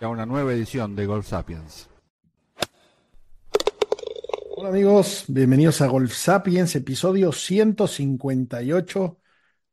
a una nueva edición de Golf Sapiens. Hola amigos, bienvenidos a Golf Sapiens, episodio 158.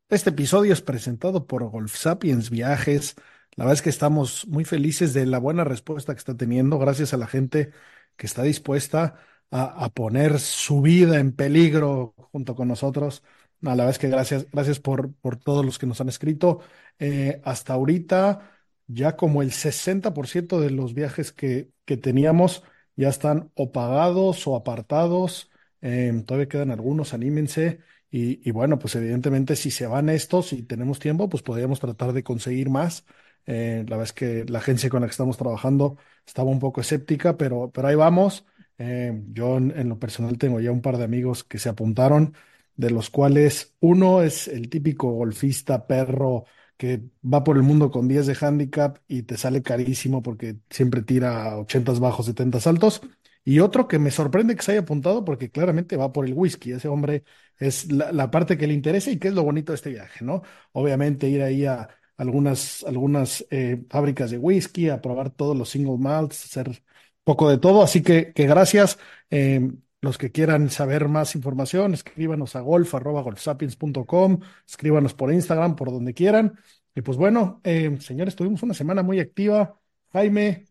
Este episodio es presentado por Golf Sapiens Viajes. La verdad es que estamos muy felices de la buena respuesta que está teniendo, gracias a la gente que está dispuesta a, poner su vida en peligro junto con nosotros. No, la verdad es que gracias, gracias por, por todos los que nos han escrito. Eh, hasta ahorita, ya como el 60% de los viajes que, que teníamos ya están o pagados o apartados. Eh, todavía quedan algunos, anímense. Y, y, bueno, pues evidentemente si se van estos y tenemos tiempo, pues podríamos tratar de conseguir más. Eh, la verdad es que la agencia con la que estamos trabajando estaba un poco escéptica, pero, pero ahí vamos. Eh, yo en, en, lo personal tengo ya un par de amigos que se apuntaron, de los cuales uno es el típico golfista perro que va por el mundo con 10 de handicap y te sale carísimo porque siempre tira 80 bajos, 70 altos. Y otro que me sorprende que se haya apuntado porque claramente va por el whisky. Ese hombre es la, parte que le interesa y que es lo bonito de este viaje, ¿no? Obviamente ir ahí a algunas, algunas eh, fábricas de whisky, a probar todos los single malts, hacer poco de todo. Así que, que gracias. Eh, los que quieran saber más información, escríbanos a golf.golfsapiens.com, escríbanos por Instagram, por donde quieran. Y pues bueno, eh, señores, tuvimos una semana muy activa. Jaime,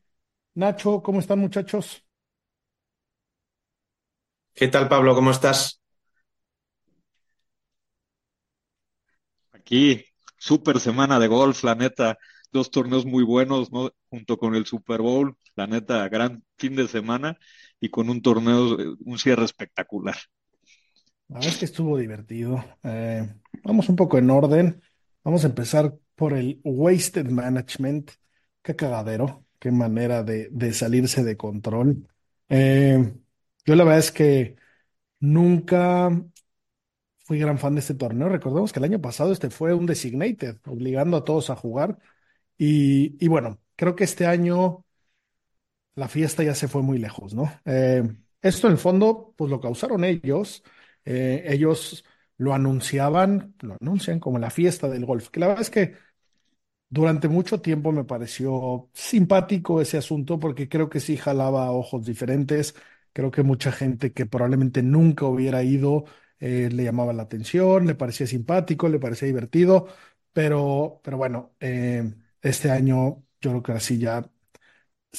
Nacho, ¿cómo están muchachos? ¿Qué tal, Pablo? ¿Cómo estás? Aquí, súper semana de golf, la neta, dos torneos muy buenos, ¿no? Junto con el Super Bowl, la neta, gran fin de semana y con un torneo, un cierre espectacular. La verdad es que estuvo divertido. Eh, vamos un poco en orden. Vamos a empezar por el Wasted Management. Qué cagadero, qué manera de, de salirse de control. Eh, yo la verdad es que nunca fui gran fan de este torneo. Recordemos que el año pasado este fue un designated, obligando a todos a jugar. Y bueno, creo que este año la fiesta ya se fue muy lejos, ¿no? Eh, esto en el fondo, pues lo causaron ellos. Eh, ellos lo anunciaban, lo anuncian como la fiesta del golf, que la verdad es que durante mucho tiempo me pareció simpático ese asunto porque creo que sí jalaba ojos diferentes. Creo que mucha gente que probablemente nunca hubiera ido eh, le llamaba la atención, le parecía simpático, le parecía divertido, pero, pero bueno, este año yo creo que así ya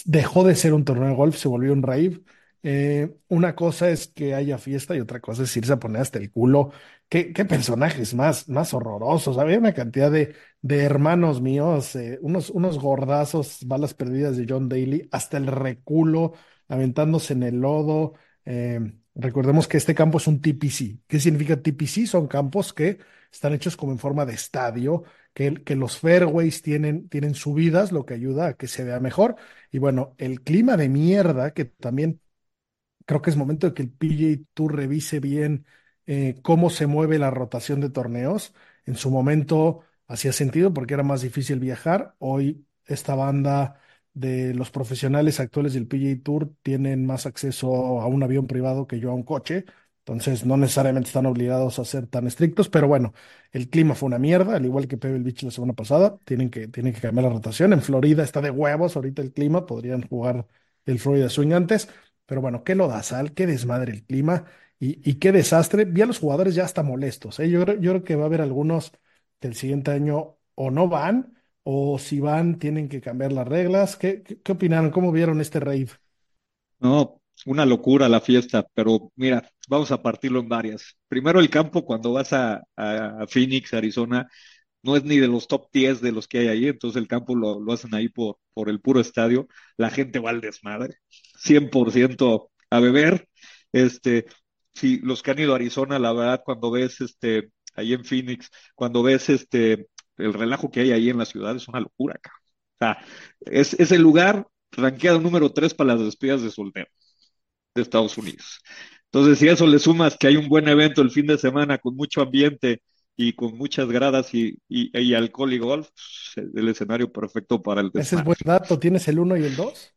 dejó de ser un torneo de golf, se volvió un rave. Eh, una cosa es que haya fiesta y otra cosa es irse a poner hasta el culo. ¿Qué, qué personajes más, más horrorosos? Había una cantidad de, de hermanos míos, eh, unos, unos gordazos, balas perdidas de John Daly, hasta el reculo, aventándose en el lodo. Eh, recordemos que este campo es un TPC. ¿Qué significa TPC? Son campos que están hechos como en forma de estadio, que, los fairways tienen, tienen subidas, lo que ayuda a que se vea mejor. Y bueno, el clima de mierda, que también creo que es momento de que el PGA Tour revise bien eh, cómo se mueve la rotación de torneos. En su momento hacía sentido porque era más difícil viajar. Hoy esta banda de los profesionales actuales del PGA Tour tienen más acceso a un avión privado que yo a un coche. Entonces, no necesariamente están obligados a ser tan estrictos, pero bueno, el clima fue una mierda, al igual que Pebble Beach la semana pasada. Tienen que, tienen que cambiar la rotación. En Florida está de huevos ahorita el clima, podrían jugar el Florida Swing antes, pero bueno, qué lodazal, qué desmadre el clima y, y qué desastre. Vi a los jugadores ya hasta molestos. ¿eh? Yo, creo, yo creo que va a haber algunos que el siguiente año o no van, o si van, tienen que cambiar las reglas. ¿Qué, qué, opinaron? ¿Cómo vieron este rave? No, una locura la fiesta, pero mira, vamos a partirlo en varias. Primero el campo, cuando vas a, a, Phoenix, Arizona, no es ni de los top 10 de los que hay ahí, entonces el campo lo, lo hacen ahí por, por el puro estadio, la gente va al desmadre, 100% a beber. Este, si los que han ido a Arizona, la verdad, cuando ves este, ahí en Phoenix, cuando ves este, el relajo que hay ahí en la ciudad, es una locura, acá. O sea, es, es el lugar rankeado número 3 para las despedidas de soltero de Estados Unidos. Entonces, si eso le sumas que hay un buen evento el fin de semana con mucho ambiente y con muchas gradas y, y, y alcohol y golf, pues, el escenario perfecto para el Ese es buen dato. ¿Tienes el 1 y el 2?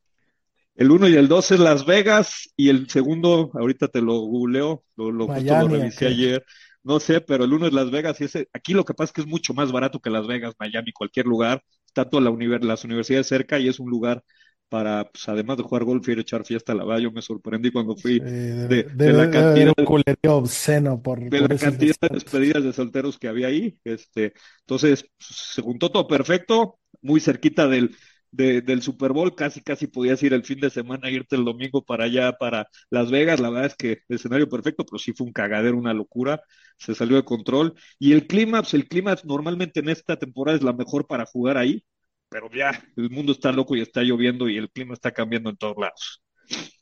El 1 y el 2 es Las Vegas y el segundo, ahorita te lo googleo, lo, lo, justo lo Miami, revisé ayer. No sé, pero el uno es Las Vegas y ese, aquí lo que pasa es que es mucho más barato que Las Vegas, Miami, cualquier lugar. Está toda la univer- las universidades cerca y es un lugar para, pues, además de jugar golf, ir a echar fiesta a la verdad. Yo me sorprendí cuando fui de, de la cantidad obsceno por, de por la cantidad de despedidas de solteros que había ahí. Este, entonces, se juntó todo perfecto, muy cerquita del, de- del Super Bowl, casi, casi podías ir el fin de semana, irte el domingo para allá, para Las Vegas. La verdad es que el escenario perfecto, pero sí fue un cagadero, una locura, se salió de control. Y el clima, pues el clima normalmente en esta temporada es la mejor para jugar ahí, pero ya el mundo está loco y está lloviendo y el clima está cambiando en todos lados.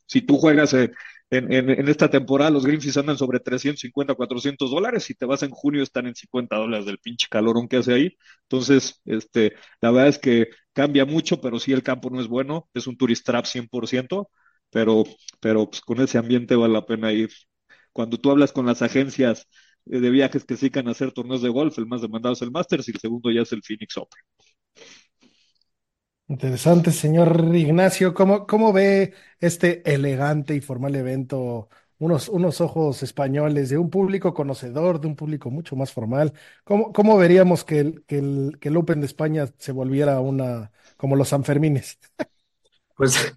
Si tú juegas eh, en, en, esta temporada, los Greenfish andan sobre 350, 400 dólares. Si te vas en junio, están en 50 dólares del pinche calorón que hace ahí. Entonces, este, la verdad es que cambia mucho, pero sí el campo no es bueno. Es un tourist trap 100%, pero, pero pues, con ese ambiente vale la pena ir. Cuando tú hablas con las agencias eh, de viajes que se a hacer torneos de golf, el más demandado es el Masters y el segundo ya es el Phoenix Open. Interesante, señor Ignacio. ¿Cómo, cómo ve este elegante y formal evento? Unos, unos ojos españoles de un público conocedor, de un público mucho más formal. ¿Cómo, cómo veríamos que el, que el, que el Open de España se volviera una, como los Sanfermines? Pues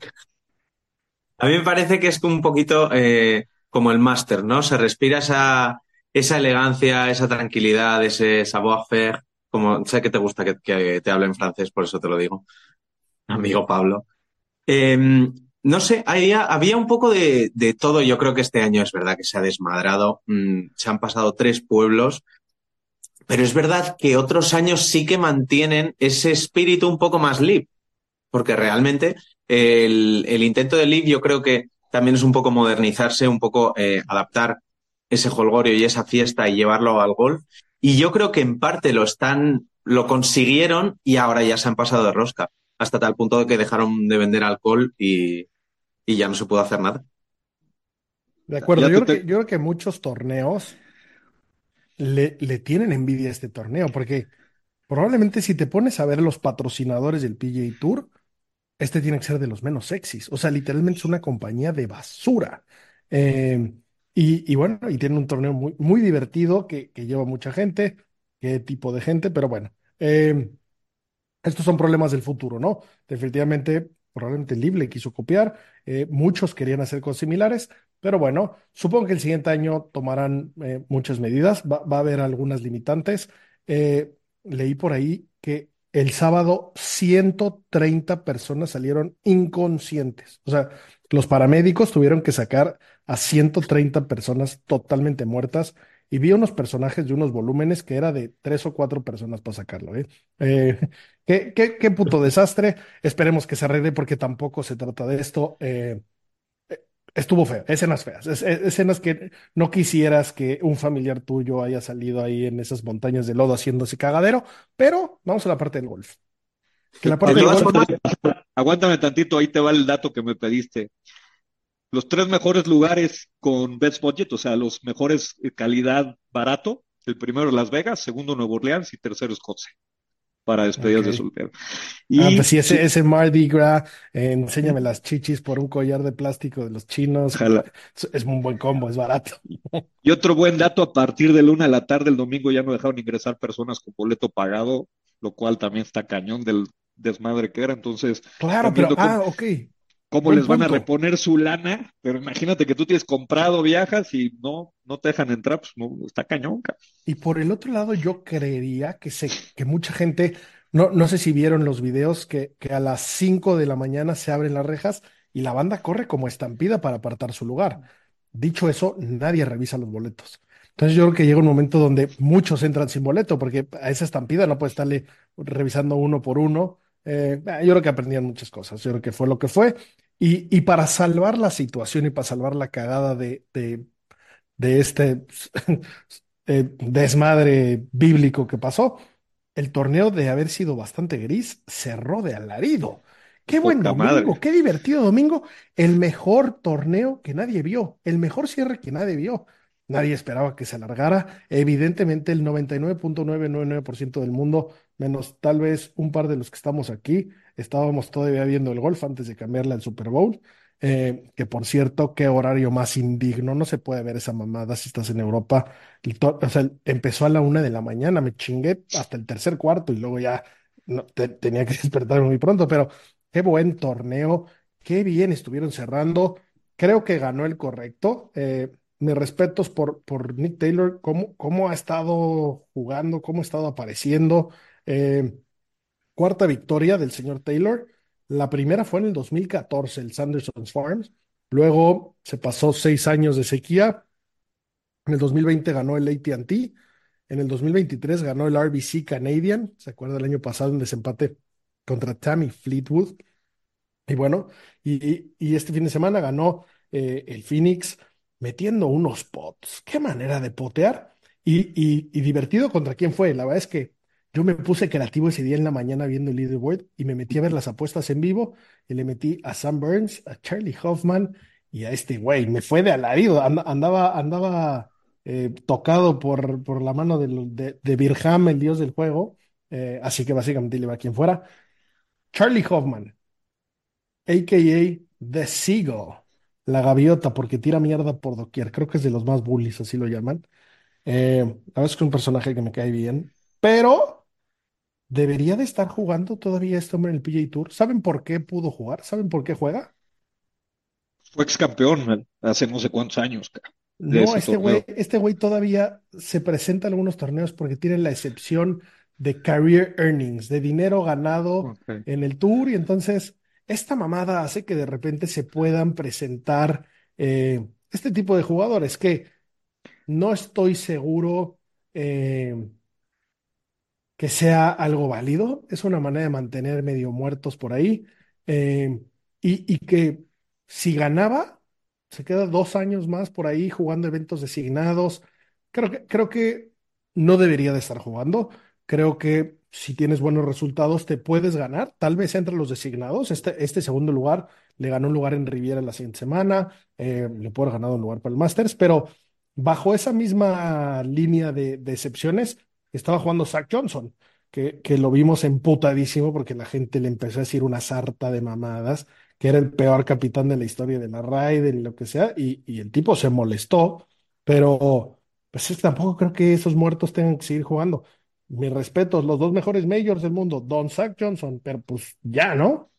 a mí me parece que es un poquito eh, como el máster, ¿no? Se respira esa, esa elegancia, esa tranquilidad, ese savoir-faire. Como sé que te gusta que, que te hable en francés, por eso te lo digo, amigo Pablo. Eh, no sé, había, un poco de, todo. Yo creo que este año es verdad que se ha desmadrado. Mm, se han pasado tres pueblos. Pero es verdad que otros años sí que mantienen ese espíritu un poco más live, porque realmente el, intento de live yo creo que también es un poco modernizarse, un poco eh, adaptar ese holgorio y esa fiesta y llevarlo al golf. Y yo creo que en parte lo están, lo consiguieron y ahora ya se han pasado de rosca, hasta tal punto de que dejaron de vender alcohol y, y ya no se puede hacer nada. De acuerdo, yo creo que, yo creo que muchos torneos le, le tienen envidia a este torneo, porque probablemente si te pones a ver los patrocinadores del PGA Tour, este tiene que ser de los menos sexys. O sea, literalmente es una compañía de basura. Eh, y, y bueno, y tiene un torneo muy, muy divertido que, que lleva mucha gente, qué tipo de gente, pero bueno. Eh, estos son problemas del futuro, ¿no? Definitivamente, probablemente Liv le quiso copiar, eh, muchos querían hacer cosas similares, pero bueno, supongo que el siguiente año tomarán eh, muchas medidas, va, va a haber algunas limitantes. Eh, leí por ahí que el sábado 130 personas salieron inconscientes, o sea, los paramédicos tuvieron que sacar a 130 personas totalmente muertas y vi unos personajes de unos volúmenes que era de tres o cuatro personas para sacarlo, ¿eh? Eh, Qué, qué, qué puto desastre. Esperemos que se arregle porque tampoco se trata de esto. Eh, estuvo feo, escenas feas, es- es- escenas que no quisieras que un familiar tuyo haya salido ahí en esas montañas de lodo haciendo ese cagadero, pero vamos a la parte del golf. Que la parte De del golf, Aguántame tantito, ahí te va el dato que me pediste. Los tres mejores lugares con best budget, o sea, los mejores eh, calidad barato. El primero Las Vegas, segundo Nueva Orleans y tercero Escocia para despedidas de soltero. ah, Y pues sí, ese, ese Mardi Gras, eh, enséñame las chichis por un collar de plástico de los chinos. Ojalá. Es, es un buen combo, es barato. Y otro buen dato, a partir de la una de la tarde el domingo ya no dejaron ingresar personas con boleto pagado, lo cual también está cañón del desmadre que era. Entonces, Claro, pero, cómo, ah, ok. Cómo les van a reponer su lana, pero imagínate que tú tienes comprado, viajas y no, no te dejan entrar, pues no, está cañón. Y por el otro lado, yo creería que, se, que mucha gente, no, no sé si vieron los videos, que, que a las 5 de la mañana se abren las rejas y la banda corre como estampida para apartar su lugar. Dicho eso, nadie revisa los boletos. Entonces yo creo que llega un momento donde muchos entran sin boleto, porque a esa estampida no puede estarle revisando uno por uno. Eh, yo creo que aprendían muchas cosas, yo creo que fue lo que fue. Y, y para salvar la situación y para salvar la cagada de, de, de este eh, desmadre bíblico que pasó, el torneo de haber sido bastante gris cerró de alarido. Qué buen Poca madre. domingo, qué divertido domingo. El mejor torneo que nadie vio, el mejor cierre que nadie vio. Nadie esperaba que se alargara. Evidentemente, el 99.999% del mundo, menos tal vez un par de los que estamos aquí, estábamos todavía viendo el golf antes de cambiarle al Super Bowl. Eh, que por cierto, qué horario más indigno. No se puede ver esa mamada si estás en Europa. O sea, empezó a la una de la mañana, me chingué hasta el tercer cuarto y luego ya te- tenía que despertar muy pronto, pero qué buen torneo, qué bien estuvieron cerrando. Creo que ganó el correcto. Eh, mis respetos por, por Nick Taylor, cómo, cómo ha estado jugando, cómo ha estado apareciendo. Eh, cuarta victoria del señor Taylor. La primera fue en el 2014, el Sanderson's Farms. Luego se pasó seis años de sequía. En el 2020 ganó el AT&T. En el 2023 ganó el RBC Canadian. ¿Se acuerda el año pasado en desempate contra Tammy Fleetwood? Y bueno, y, y- este fin de semana ganó eh, el Phoenix metiendo unos pots. Qué manera de potear. Y, y, y divertido contra quién fue. La verdad es que yo me puse creativo ese día en la mañana viendo el leaderboard y me metí a ver las apuestas en vivo y le metí a Sam Burns, a Charlie Hoffman y a este güey. Me fue de alarido. And- andaba, andaba eh, tocado por, por la mano de, de Birham, el dios del juego. Eh, así que básicamente le iba a quien fuera. Charlie Hoffman a.k.a. The Seagull, la gaviota, porque tira mierda por doquier. Creo que es de los más bullies, así lo llaman. Eh, la verdad es un personaje que me cae bien, pero debería de estar jugando todavía este hombre en el PGA Tour. ¿Saben por qué pudo jugar? ¿Saben por qué juega? Fue ex campeón hace no sé cuántos años ca, de No, ese este güey, torneo. este güey todavía se presenta en algunos torneos porque tiene la excepción de career earnings, de dinero ganado Ok. en el tour, y entonces esta mamada hace que de repente se puedan presentar eh, este tipo de jugadores que no estoy seguro eh, que sea algo válido. Es una manera de mantener medio muertos por ahí. eh, y, y que si ganaba, se queda dos años más por ahí jugando eventos designados. Creo que, creo que no debería de estar jugando. Creo que si tienes buenos resultados, te puedes ganar. Tal vez entre los designados. Este, este segundo lugar le ganó un lugar en Riviera la siguiente semana. eh, le puede haber ganado un lugar para el Masters, pero bajo esa misma línea de, de excepciones estaba jugando Zach Johnson, que, lo vimos emputadísimo porque la gente le empezó a decir una sarta de mamadas, que era el peor capitán de la historia de la Ryder y lo que sea, y, el tipo se molestó, pero pues tampoco creo que esos muertos tengan que seguir jugando. Mis respetos, los dos mejores majors del mundo, Don Zach Johnson, pero pues ya, ¿no?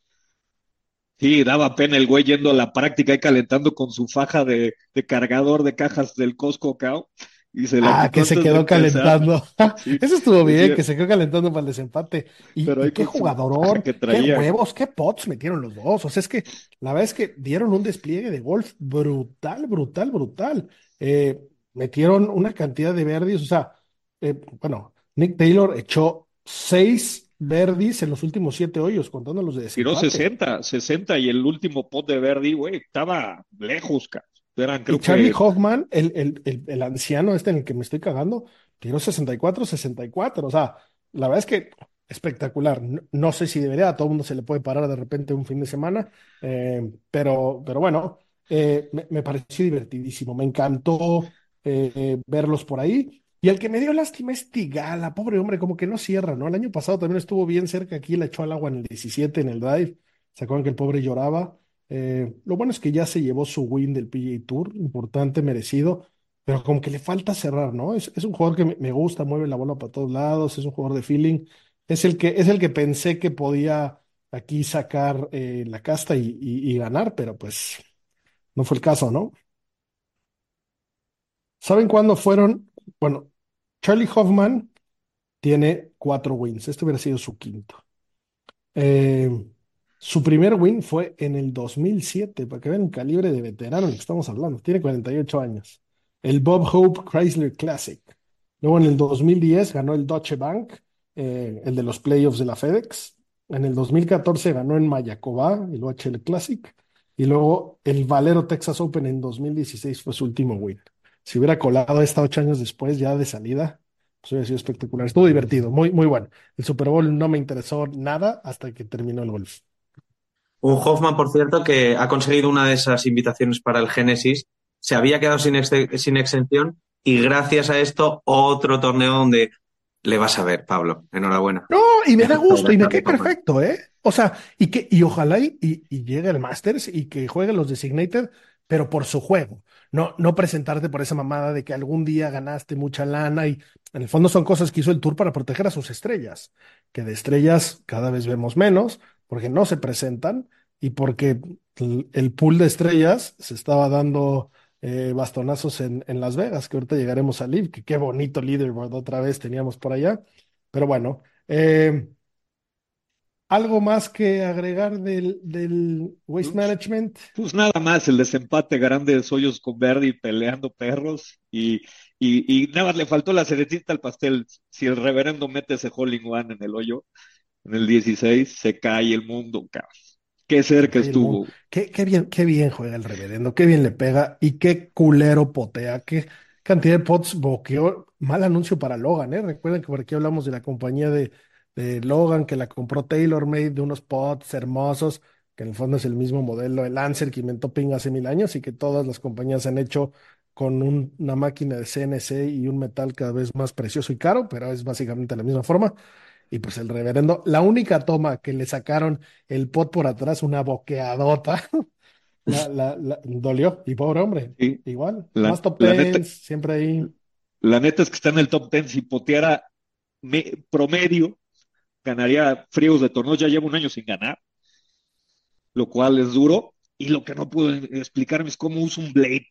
Sí, daba pena el güey yendo a la práctica y calentando con su faja de, de cargador de cajas del Costco Cow y se la Ah, que se quedó calentando. Sí, Eso estuvo bien, que se quedó calentando para el desempate. Y, pero y qué jugadorón, que qué huevos, qué pots metieron los dos. O sea, es que la verdad es que dieron un despliegue de golf brutal, brutal, brutal. Eh, metieron una cantidad de verdes. O sea, eh, bueno, Nick Taylor echó seis verdes en los últimos siete hoyos, contando los de Tiró desempate. 60, 60 y el último pot de Verdi, güey, estaba lejos, ca. Eran Y Charlie que Hoffman, el, el, el, el anciano este en el que me estoy cagando, tiró 64, 64. O sea, la verdad es que espectacular. No, no sé si debería, a todo el mundo se le puede parar de repente un fin de semana, eh, pero, pero bueno, eh, me, me pareció divertidísimo. Me encantó eh, verlos por ahí. Y el que me dio lástima es Tigala, pobre hombre, como que no cierra, ¿no? El año pasado también estuvo bien cerca aquí, le echó al agua en el 17 en el drive. ¿Se acuerdan que el pobre lloraba? Eh, lo bueno es que ya se llevó su win del PGA Tour, importante, merecido, pero como que le falta cerrar, ¿no? Es, un jugador que me, gusta, mueve la bola para todos lados, es un jugador de feeling, es el que, es el que pensé que podía aquí sacar eh, la casta y ganar, pero pues no fue el caso, ¿no? ¿Saben cuándo fueron? Bueno, Charlie Hoffman tiene cuatro wins, este hubiera sido su quinto. Eh, su primer win fue en el 2007, para que vean el calibre de veterano que estamos hablando. Tiene 48 años. El Bob Hope Chrysler Classic. Luego en el 2010 ganó el Deutsche Bank, eh, el de los playoffs de la FedEx. En el 2014 ganó en Mayaková, el OHL Classic. Y luego el Valero Texas Open en 2016 fue su último win. Si hubiera colado esta ocho años después, ya de salida, pues hubiera sido espectacular. Estuvo divertido, muy, muy bueno. El Super Bowl no me interesó nada hasta que terminó el golf. Un Hoffman, por cierto, que ha conseguido una de esas invitaciones para el Génesis, se había quedado sin, sin exención y gracias a esto otro torneo donde le vas a ver, Pablo. Enhorabuena. No, y me da gusto y me queda perfecto, ¿eh? O sea, y que y ojalá y, y, llegue el Masters y que juegue los Designated, pero por su juego. No, no presentarte por esa mamada de que algún día ganaste mucha lana y en el fondo son cosas que hizo el Tour para proteger a sus estrellas, que de estrellas cada vez vemos menos porque no se presentan y porque el pool de estrellas se estaba dando eh, bastonazos en, en, Las Vegas, que ahorita llegaremos a Live, que qué bonito leaderboard otra vez teníamos por allá. Pero bueno, eh, ¿algo más que agregar del, del Waste pues, Management? Pues nada más, el desempate grandes hoyos con Verdi peleando perros y, y, y nada más le faltó la cerecita al pastel. Si el reverendo mete ese Hole One en el hoyo, en el 16, se cae el mundo, cabrón. Qué cerca estuvo. Qué, qué, bien, qué bien juega el reverendo, qué bien le pega y qué culero potea, qué cantidad de pots boqueó. Mal anuncio para Logan, ¿eh? Recuerden que por aquí hablamos de la compañía de, de Logan que la compró TaylorMade de unos pots hermosos, que en el fondo es el mismo modelo, el Lancer que inventó Ping hace mil años y que todas las compañías han hecho con una máquina de CNC y un metal cada vez más precioso y caro, pero es básicamente la misma forma. Y pues el reverendo, la única toma que le sacaron el pot por atrás, una boqueadota, la, la, dolió. Y pobre hombre, igual. más top ten, siempre ahí. La neta es que está en el top ten. Si poteara promedio, ganaría fríos de torneo. Ya lleva un año sin ganar, lo cual es duro. Y lo que no puedo explicarme es cómo usa un blade,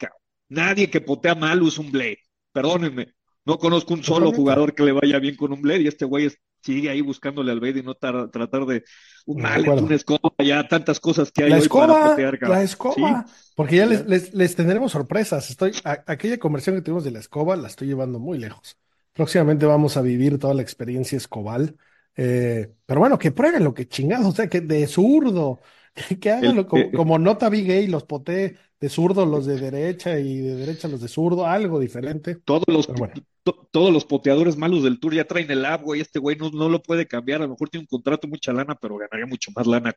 Nadie que potea mal usa un blade. Perdónenme. No conozco un solo jugador que le vaya bien con un blade y este güey sigue ahí buscándole al blade y no tratar de un mal, una escoba, ya tantas cosas que hay la escoba, La escoba, porque ya les, les, tendremos sorpresas. Estoy, aquella conversión que tuvimos de la escoba la estoy llevando muy lejos. Próximamente vamos a vivir toda la experiencia escobal. Eh, pero bueno, que prueben lo que chingados, o sea, que de zurdo, que hagan como, como, nota Big Gay, los potee de zurdo los de derecha y de derecha los de zurdo, algo diferente. Todos los, todos los poteadores malos del tour ya traen el agua y este güey no, no lo puede cambiar. A lo mejor tiene un contrato, mucha lana, pero ganaría mucho más lana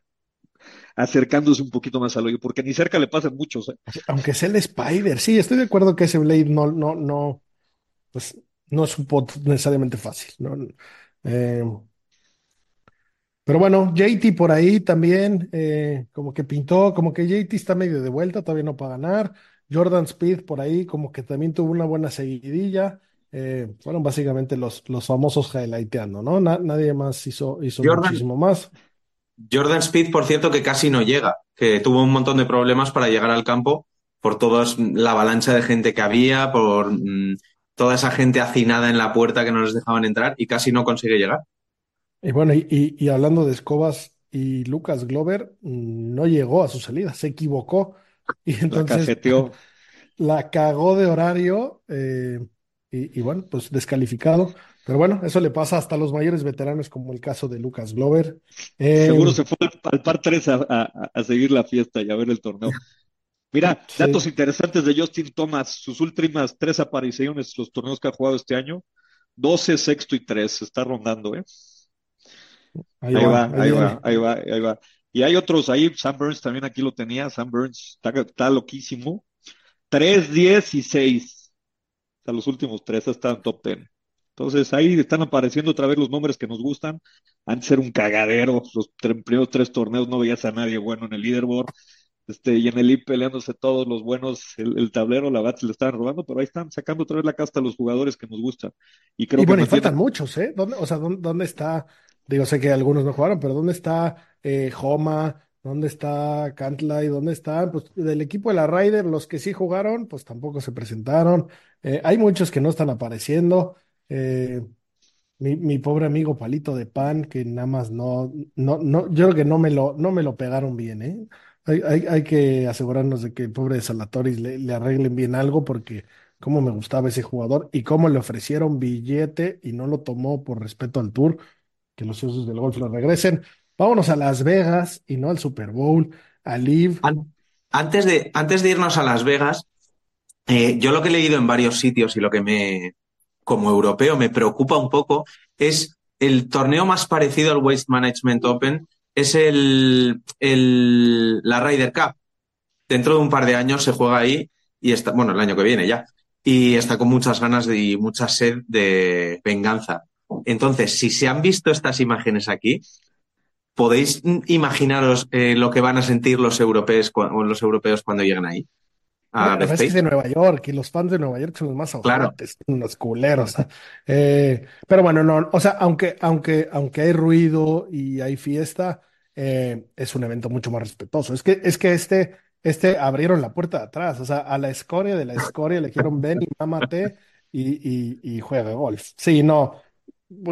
acercándose un poquito más al hoyo, porque ni cerca le pasan muchos. ¿eh? Aunque sea el Spider, sí, estoy de acuerdo que ese Blade no, no, no, pues no es un pot necesariamente fácil. ¿no? Eh, pero bueno, JT por ahí también, eh, como que pintó, como que JT está medio de vuelta, todavía no para ganar. Jordan Speed por ahí, como que también tuvo una buena seguidilla. Eh, fueron básicamente los, los famosos highlighteando, ¿no? nadie más hizo, hizo muchísimo más. Jordan Speed, por cierto, que casi no llega, que tuvo un montón de problemas para llegar al campo por toda la avalancha de gente que había, por mm, toda esa gente hacinada en la puerta que no les dejaban entrar y casi no consigue llegar. Y bueno, y, hablando de escobas, y Lucas Glover mm, no llegó a su salida, se equivocó. Y entonces la, cagó de horario eh, y, bueno, pues descalificado. Pero bueno, eso le pasa hasta a los mayores veteranos, como el caso de Lucas Glover. Seguro eh, se fue al, par 3 a, seguir la fiesta y a ver el torneo. Mira, datos interesantes de Justin Thomas, sus últimas tres apariciones, los torneos que ha jugado este año, 12, sexto y 3, está rondando, ¿eh? Ahí, va, ahí va, ahí va, ahí va. Y hay otros ahí, Sam Burns también aquí lo tenía, Sam Burns está, está loquísimo. 3, 10 y 6. O sea, los últimos tres están top 10. Entonces ahí están apareciendo otra vez los nombres que nos gustan. Antes era un cagadero, los primeros tres torneos no veías a nadie bueno en el leaderboard. Este, y en el IP peleándose todos los buenos, el, tablero, la bat se le estaban robando, pero ahí están sacando otra vez la casta a los jugadores que nos gustan. Y creo y bueno, y faltan muchos, ¿eh? ¿Dónde, o sea, ¿dónde, está Digo, sé que algunos no jugaron, pero ¿dónde está eh, Homa? ¿Dónde está Cantlay? ¿Dónde están? Pues del equipo de la Ryder, los que sí jugaron, pues tampoco se presentaron. Eh, hay muchos que no están apareciendo. Eh, mi, pobre amigo Palito de Pan, que nada más no, no, no, yo creo que no me lo, no me lo pegaron bien, ¿eh? Hay, hay, hay que asegurarnos de que el pobre de Salatoris le, le arreglen bien algo, porque cómo me gustaba ese jugador y cómo le ofrecieron billete y no lo tomó por respeto al tour que los usos del golf lo regresen. Vámonos a Las Vegas y no al Super Bowl, a Live. Antes de, antes de irnos a Las Vegas, eh, yo lo que he leído en varios sitios y lo que me, como europeo me preocupa un poco es el torneo más parecido al Waste Management Open, es el, el, la Ryder Cup. Dentro de un par de años se juega ahí y está, bueno, el año que viene ya, y está con muchas ganas y mucha sed de venganza. Entonces, si se han visto estas imágenes aquí, ¿podéis imaginaros eh, lo que van a sentir los europeos, los europeos cuando lleguen ahí? A es que es de Nueva York y los fans de Nueva York son los más ahogantes, claro. unos culeros. Eh, pero bueno, no, o sea, aunque, aunque, aunque hay ruido y hay fiesta, eh, es un evento mucho más respetuoso. Es que, es que este, este abrieron la puerta de atrás, o sea, a la escoria de la escoria le dijeron ven y mámate y, y, y juega golf. Sí, no,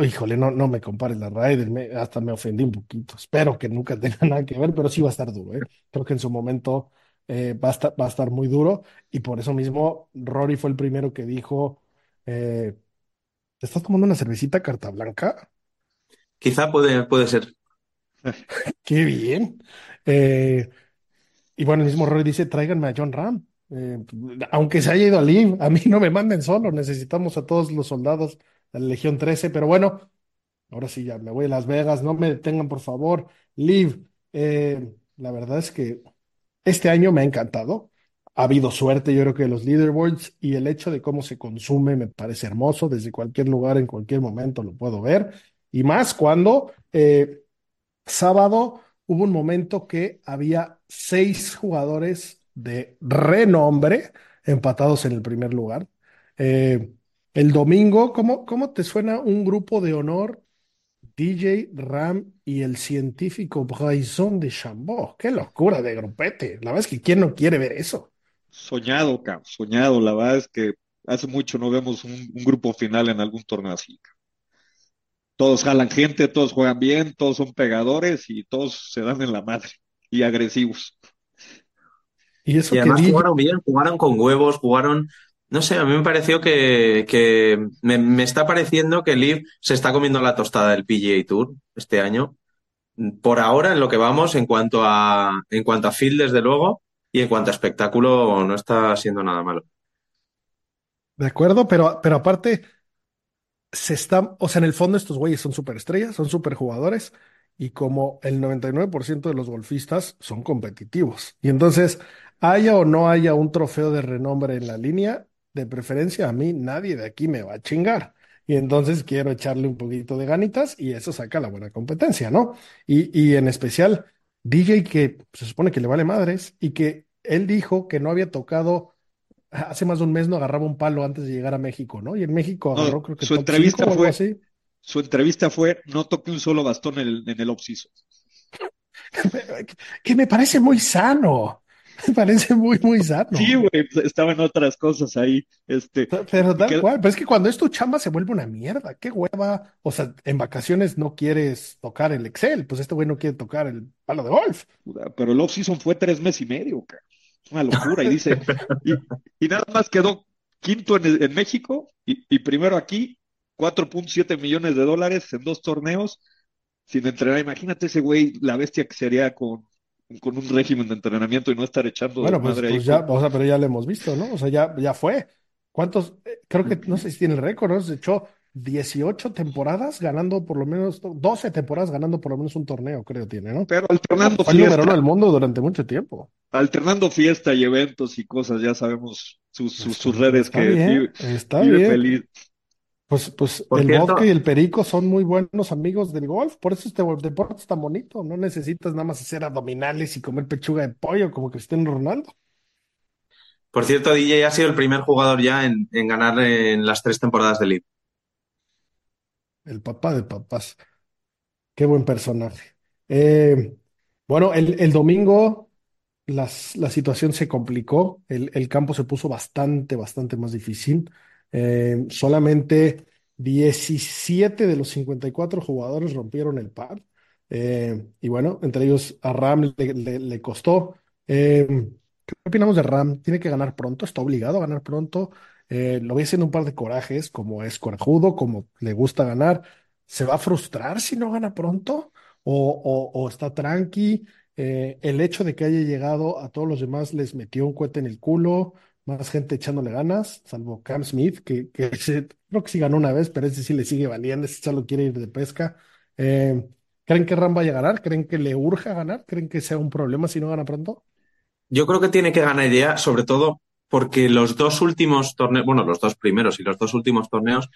híjole, no, no me compares la Ryder, hasta me ofendí un poquito. Espero que nunca tenga nada que ver, pero sí va a estar duro, ¿eh? Creo que en su momento eh, va, a estar, va a estar muy duro y por eso mismo Rory fue el primero que dijo, eh, ¿te estás tomando una cervecita carta blanca? Quizá puede, puede ser. Qué bien. Eh, y bueno, el mismo Rory dice, tráiganme a John Ram. aunque se haya ido a Liv, a mí no me manden solo, necesitamos a todos los soldados la Legión 13, pero bueno, ahora sí ya me voy a Las Vegas, no me detengan por favor. Liv, la verdad es que este año me ha encantado. Ha habido suerte, yo creo que los leaderboards y el hecho de cómo se consume me parece hermoso. Desde cualquier lugar, en cualquier momento lo puedo ver. Y más cuando eh, sábado hubo un momento que había seis jugadores de renombre empatados en el primer lugar. Eh, el domingo, ¿cómo, ¿cómo te suena un grupo de honor DJ Ram y el científico Bryson de Chambord. Qué locura de grupete. La verdad es que ¿quién no quiere ver eso? Soñado, cabrón, soñado. La verdad es que hace mucho no vemos un, grupo final en algún torneo así. Todos jalan gente, todos juegan bien, todos son pegadores y todos se dan en la madre y agresivos. Y, eso además jugaron bien, jugaron con huevos, jugaron no sé, a mí me pareció que, me, está pareciendo que Liv se está comiendo la tostada del PGA Tour este año. Por ahora, en lo que vamos, en cuanto a, en cuanto a field, desde luego, y en cuanto a espectáculo, no está siendo nada malo. De acuerdo, pero, pero aparte, se está, o sea, en el fondo estos güeyes son superestrellas, son superjugadores, y como el 99% de los golfistas son competitivos. Y entonces, haya o no haya un trofeo de renombre en la línea, de preferencia a mí nadie de aquí me va a chingar. Y entonces quiero echarle un poquito de ganitas y eso saca la buena competencia, ¿no? Y, y en especial, DJ que se supone que le vale madres y que él dijo que no había tocado, hace más de un mes no agarraba un palo antes de llegar a México, ¿no? Y en México agarró creo que su entrevista fue así. Su entrevista fue, no toque un solo bastón en el, en el que me parece muy sano. Parece muy, muy sano. Sí, güey, pues, estaban otras cosas ahí. Este, pero tal cual, pero es que cuando es tu chamba se vuelve una mierda. Qué hueva. O sea, en vacaciones no quieres tocar el Excel, pues este güey no quiere tocar el palo de golf. Pero el off-season fue tres meses y medio, Es una locura. Y dice, y, nada más quedó quinto en, en México y, y primero aquí, 4.7 millones de dólares en dos torneos sin entrenar. Imagínate ese güey, la bestia que sería con con un régimen de entrenamiento y no estar echando bueno, pues, madre pues ya, o sea, pero ya lo hemos visto, ¿no? O sea, ya, ya fue. ¿Cuántos? Eh, creo que, no sé si tiene el récord, ¿no? Se echó 18 temporadas ganando por lo menos, 12 temporadas ganando por lo menos un torneo, creo tiene, ¿no? Pero alternando Fue fiesta. del mundo durante mucho tiempo. Alternando fiesta y eventos y cosas, ya sabemos sus, sus, redes está que bien, está bien. feliz. Pues, pues el cierto, y el perico son muy buenos amigos del golf, por eso este deporte es tan bonito. No necesitas nada más hacer abdominales y comer pechuga de pollo como Cristiano Ronaldo. Por cierto, DJ ha sido el primer jugador ya en, en ganar en las tres temporadas de League. El papá de papás. Qué buen personaje. Eh, bueno, el, el domingo las, la situación se complicó, el, el campo se puso bastante, bastante más difícil. Eh, solamente 17 de los 54 jugadores rompieron el par. Eh, y bueno, entre ellos a Ram le, costó. Eh, ¿qué opinamos de Ram? ¿Tiene que ganar pronto? ¿Está obligado a ganar pronto? lo voy haciendo un par de corajes, como es corajudo, como le gusta ganar. ¿Se va a frustrar si no gana pronto? ¿O, o está tranqui? el hecho de que haya llegado a todos los demás les metió un cohete en el culo más gente echándole ganas, salvo Cam Smith, que, creo que sí ganó una vez, pero ese sí le sigue valiendo, ese solo quiere ir de pesca. Eh, ¿creen que Ram vaya a ganar? ¿Creen que le urja ganar? ¿Creen que sea un problema si no gana pronto? Yo creo que tiene que ganar idea, sobre todo porque los dos últimos torneos, bueno, los dos primeros y los dos últimos torneos,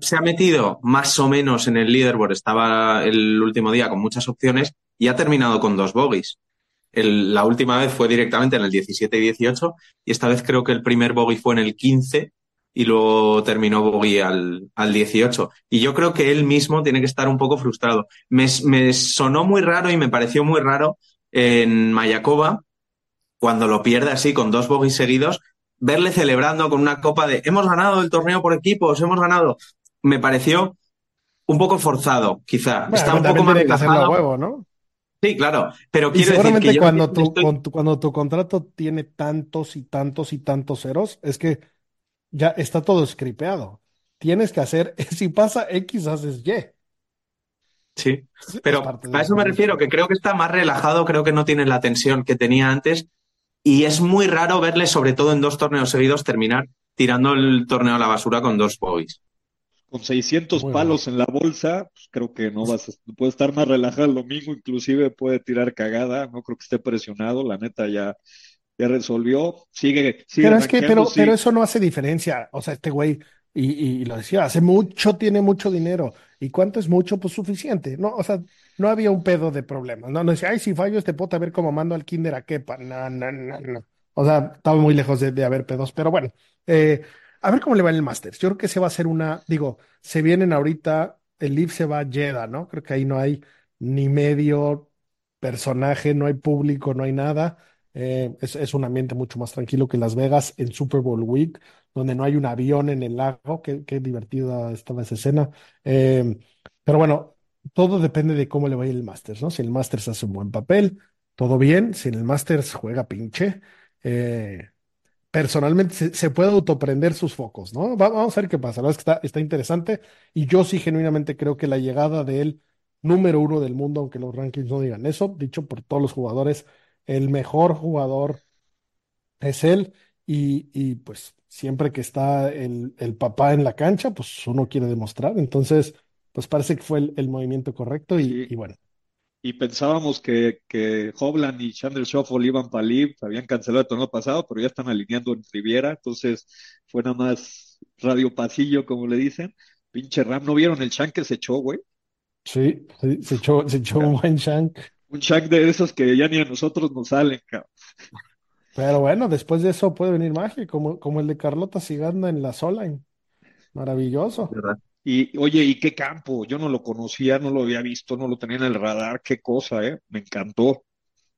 se ha metido más o menos en el leaderboard, estaba el último día con muchas opciones y ha terminado con dos bogies. El- la última vez fue directamente en el 17 y 18 y esta vez creo que el primer bogey fue en el 15 y luego terminó bogey al, al 18. Y yo creo que él mismo tiene que estar un poco frustrado. Me, me sonó muy raro y me pareció muy raro en Mayakoba cuando lo pierde así con dos bogies seguidos, verle celebrando con una copa de hemos ganado el torneo por equipos, hemos ganado. Me pareció un poco forzado, quizá. Bueno, Está un poco más huevo, ¿no? Sí, claro, pero Y quiero decir seguramente que yo cuando tu, estoy- con tu- cuando tu contrato tiene tantos y tantos y tantos ceros, es que ya está todo scripteado. Tienes que hacer, si pasa X, haces Y. Sí, pero a eso me refiero, que creo que está más relajado, creo que no tiene la tensión que tenía antes y es muy raro verle, sobre todo en dos torneos seguidos, terminar tirando el torneo a la basura con dos bogies. Con 600 Muy palos en la bolsa, pues creo que no vas a, puede estar más relajado el domingo, inclusive puede tirar cagada, no creo que esté presionado, la neta ya, ya resolvió, sigue, sigue Pero es que, pero, sí. pero eso no hace diferencia. O sea, este güey, y, y lo decía, hace mucho, tiene mucho dinero. ¿Y cuánto es mucho? Pues suficiente. No, o sea, no había un pedo de problemas. No, no decía, ay, si fallo este puta, a ver cómo mando al kinder a Kepa. No, no, no, no. O sea, estaba muy lejos de, de haber pedos. Pero bueno, eh, a ver cómo le va el Masters. Yo creo que se va a hacer una, digo, se vienen ahorita, el Leaf se va a Jeddah, ¿no? Creo que ahí no hay ni medio personaje, no hay público, no hay nada. Eh, es, un ambiente mucho más tranquilo que Las Vegas en Super Bowl Week, donde no hay un avión en el lago. Qué, qué divertida estaba esa escena. Eh, pero bueno, todo depende de cómo le vaya el Masters, ¿no? Si el Masters hace un buen papel, todo bien. Si en el Masters juega pinche, eh, personalmente se, se puede autoprender sus focos, ¿no? Va- vamos a ver qué pasa. La verdad es que está, está interesante y yo sí genuinamente creo que la llegada de él, número uno del mundo, aunque los rankings no digan eso, dicho por todos los jugadores, el mejor jugador es él y, y, pues siempre que está el, el papá en la cancha, pues uno quiere demostrar. Entonces, pues parece que fue el, el movimiento correcto y, Sí. y bueno. Y pensábamos que, que Hovland y Chandler Shuffle iban para Live, habían cancelado el torneo pasado, pero ya están alineando en Riviera, entonces fue nada más radio pasillo, como le dicen. Pinche Ram, ¿no vieron el shank que se echó, güey? Sí, sí, se echó, se echó un buen shank. Un shank de esos que ya ni a nosotros nos salen, cabrón. Pero bueno, después de eso puede venir magia, como, como el de Carlota Siganda en la Solheim. Maravilloso. ¿verdad? Y oye, ¿y qué campo? Yo no lo conocía, no lo había visto, no lo tenía en el radar, qué cosa, ¿eh? Me encantó.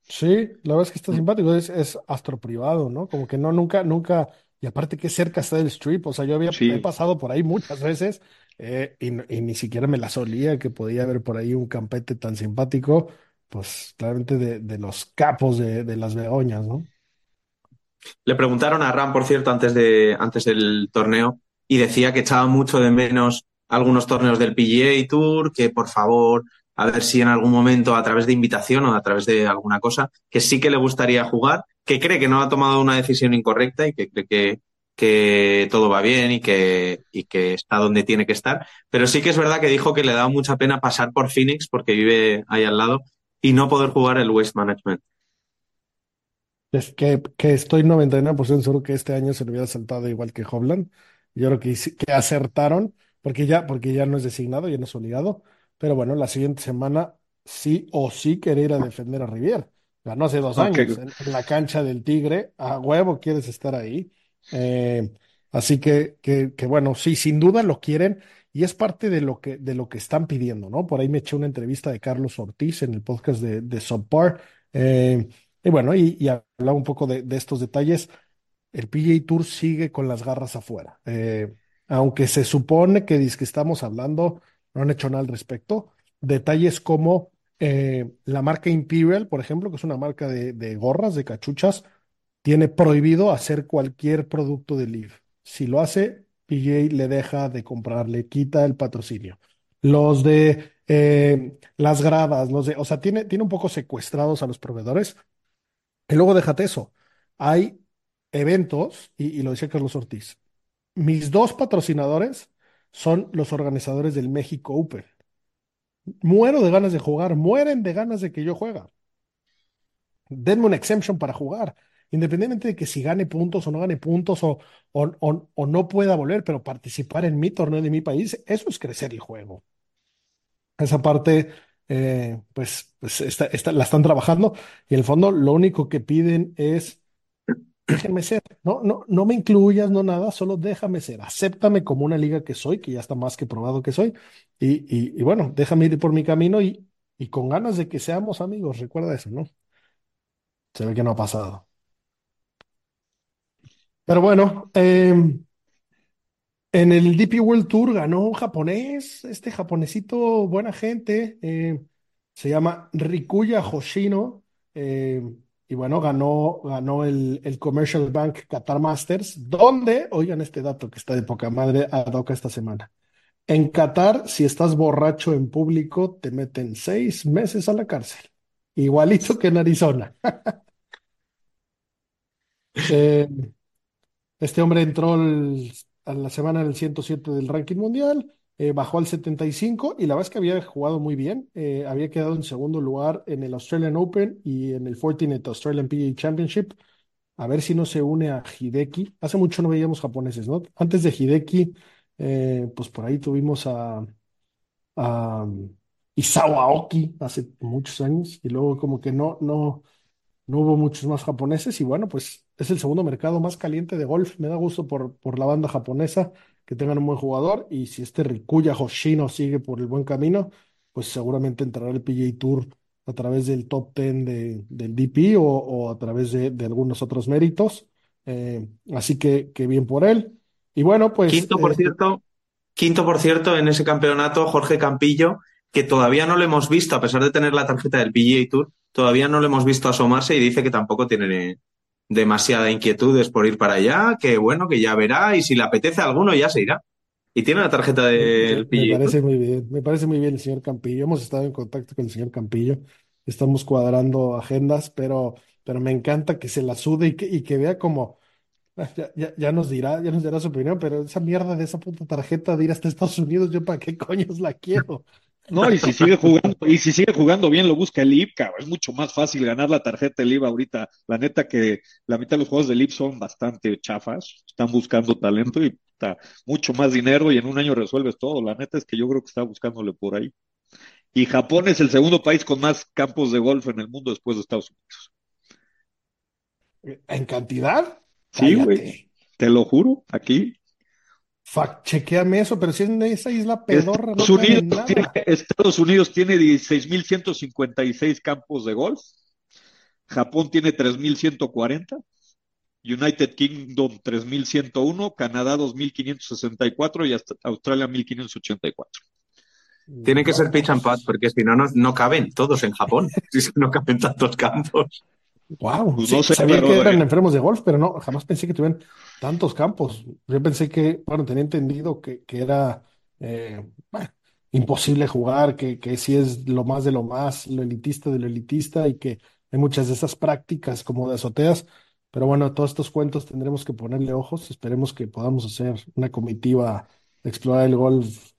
Sí, la verdad es que está simpático, es, es astro privado, ¿no? Como que no, nunca, nunca, y aparte que cerca está el strip, o sea, yo había, Sí. he pasado por ahí muchas veces eh, y, y ni siquiera me la solía que podía haber por ahí un campete tan simpático, pues claramente de, de los capos de, de las Begoñas, ¿no? Le preguntaron a Ram, por cierto, antes, de, antes del torneo y decía que echaba mucho de menos algunos torneos del PGA Tour, que por favor, a ver si en algún momento a través de invitación o a través de alguna cosa, que sí que le gustaría jugar, que cree que no ha tomado una decisión incorrecta y que cree que, que todo va bien y que, y que está donde tiene que estar. Pero sí que es verdad que dijo que le da mucha pena pasar por Phoenix porque vive ahí al lado y no poder jugar el Waste Management. Es que, que estoy 99% seguro que este año se le hubiera saltado igual que Hovland. Yo creo que, que acertaron, porque ya, porque ya no es designado, ya no es obligado. Pero bueno, la siguiente semana sí o sí querer ir a defender a Rivier. Ganó hace dos años en, en la cancha del Tigre. A huevo quieres estar ahí. Eh, así que, que, que bueno, sí, sin duda lo quieren y es parte de lo que, de lo que están pidiendo, ¿no? Por ahí me eché una entrevista de Carlos Ortiz en el podcast de, de Subpar. Eh, y bueno, y, y hablaba un poco de, de estos detalles. El PGA Tour sigue con las garras afuera. Eh, aunque se supone que que estamos hablando, no han hecho nada al respecto. Detalles como eh, la marca Imperial, por ejemplo, que es una marca de, gorras, de cachuchas, tiene prohibido hacer cualquier producto de Live. Si lo hace, PGA le deja de comprar, le quita el patrocinio. Los de eh, las gradas, los de, o sea, tiene, tiene un poco secuestrados a los proveedores. Y luego déjate eso. Hay eventos, y, y lo decía Carlos Ortiz, mis dos patrocinadores son los organizadores del México Open. Muero de ganas de jugar, mueren de ganas de que yo juegue. Denme una exemption para jugar, independientemente de que si gane puntos o no gane puntos o, o, o- o no pueda volver, pero participar en mi torneo de mi país, eso es crecer el juego. Esa parte, eh, pues, pues está- está- la están trabajando y en el fondo lo único que piden es déjenme ser, no, no, no me incluyas, no nada, solo déjame ser, acéptame como una liga que soy, que ya está más que probado que soy, y, y, y bueno, déjame ir por mi camino y, y con ganas de que seamos amigos, recuerda eso, ¿no? Se ve que no ha pasado. Pero bueno, em, en el DP World Tour ganó un japonés, este japonesito, buena gente, eh, se llama Rikuya Hoshino, eh, y bueno, ganó, ganó el, el Commercial Bank Qatar Masters, donde, oigan este dato que está de poca madre, Adoca esta semana. En Qatar, si estás borracho en público, te meten seis meses a la cárcel, igualito que en Arizona. Eh, Este hombre entró a la semana en el 107 del ranking mundial, eh, bajó al 75 y la verdad es que había jugado muy bien. eh, había quedado en segundo lugar en el Australian Open y en el Fortinet Australian PGA Championship. A ver si no se une a Hideki. Hace mucho no veíamos japoneses, ¿no? Antes de Hideki, eh, pues por ahí tuvimos a, a Isao Aoki hace muchos años y luego como que no, no. No hubo muchos más japoneses y bueno, pues es el segundo mercado más caliente de golf. Me da gusto por, por la banda japonesa que tengan un buen jugador y si este Rikuya Hoshino sigue por el buen camino, pues seguramente entrará el PGA Tour a través del top 10 de, del DP o, o a través de, de algunos otros méritos. Eh, así que, que bien por él. Y bueno, pues Quinto, por eh, cierto, quinto, por cierto, en ese campeonato, Jorge Campillo, que todavía no lo hemos visto, a pesar de tener la tarjeta del PGA Tour, todavía no lo hemos visto asomarse y dice que tampoco tiene demasiada inquietudes por ir para allá, que bueno, que ya verá y si le apetece a alguno ya se irá. Y tiene la tarjeta Me, del me PGA Tour. parece muy bien, me parece muy bien el señor Campillo. Hemos estado en contacto con el señor Campillo, estamos cuadrando agendas, pero, pero me encanta que se la sude y que, y que vea como, ah, ya, ya, ya nos dirá, ya nos dirá su opinión, pero esa mierda de esa puta tarjeta de ir hasta Estados Unidos, yo para qué coños la quiero. No, y si sigue jugando, y si sigue jugando bien, lo busca el IB, cabrón. Es mucho más fácil ganar la tarjeta del IB ahorita. La neta que la mitad de los juegos del IB son bastante chafas, están buscando talento y está mucho más dinero y en un año resuelves todo. La neta es que yo creo que está buscándole por ahí. Y Japón es el segundo país con más campos de golf en el mundo después de Estados Unidos. ¿En cantidad? Sí, güey, te lo juro, aquí. Fact, chequeame eso, pero si en esa isla pedorra no Estados cabe Unidos tiene. Estados Unidos tiene 16.156 campos de golf, Japón tiene 3.140, United Kingdom 3.101, Canadá 2.564 y hasta Australia 1.584. Tiene que ser No, pitch and putt, porque si no, no, no caben todos en Japón. Si no caben tantos campos. Wow, sí, no sé, sabía que eran enfermos de golf, pero no, jamás pensé que tuvieran tantos campos. Yo pensé que, bueno, tenía entendido que, que era eh, bueno, imposible jugar, que, que sí es lo más de lo más, lo elitista de lo elitista y que hay muchas de esas prácticas como de azoteas. Pero bueno, a todos estos cuentos tendremos que ponerle ojos. Esperemos que podamos hacer una comitiva de explorar el golf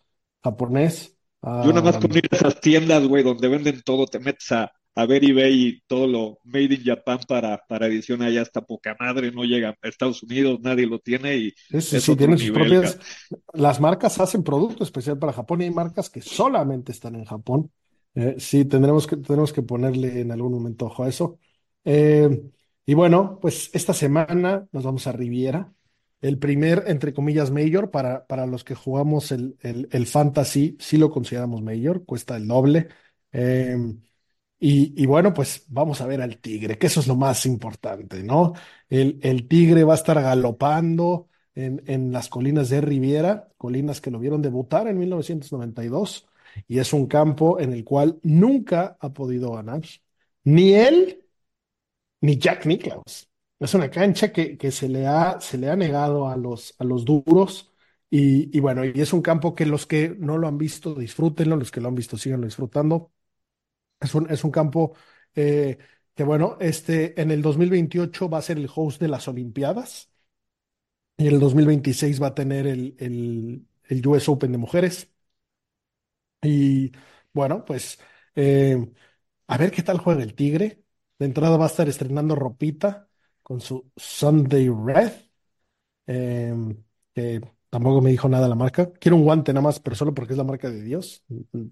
japonés. Yo nada más Ah, con ir a esas tiendas, güey, donde venden todo, te metes a, a ver eBay y todo lo made in Japan para, para edición allá está poca madre, no llega a Estados Unidos, nadie lo tiene y sí, sí, es sí, otro tienen sus propias. Las marcas hacen producto especial para Japón y hay marcas que solamente están en Japón. Eh, sí, tendremos que, tendremos que ponerle en algún momento ojo a eso. Eh, y bueno, pues esta semana nos vamos a Riviera. El primer, entre comillas, Major, para, para los que jugamos el, el, el Fantasy, sí lo consideramos Major, cuesta el doble. Eh, y, bueno, pues vamos a ver al Tigre, que eso es lo más importante, ¿no? El, Tigre va a estar galopando en, las colinas de Riviera, colinas que lo vieron debutar en 1992, y es un campo en el cual nunca ha podido ganar, ni él ni Jack Nicklaus. Es una cancha que, que se le ha, se le ha negado a los, a los duros. Y, y bueno, y es un campo que los que no lo han visto, disfrútenlo, los que lo han visto, síganlo disfrutando. Es un, es un campo eh, que bueno, este en el 2028 va a ser el host de las Olimpiadas y en el 2026 va a tener el, el, el US Open de mujeres. Y bueno, pues eh, a ver qué tal juega el Tigre. De entrada va a estar estrenando ropita con su Sunday Red, eh, que tampoco me dijo nada la marca. Quiero un guante nada más, pero solo porque es la marca de Dios.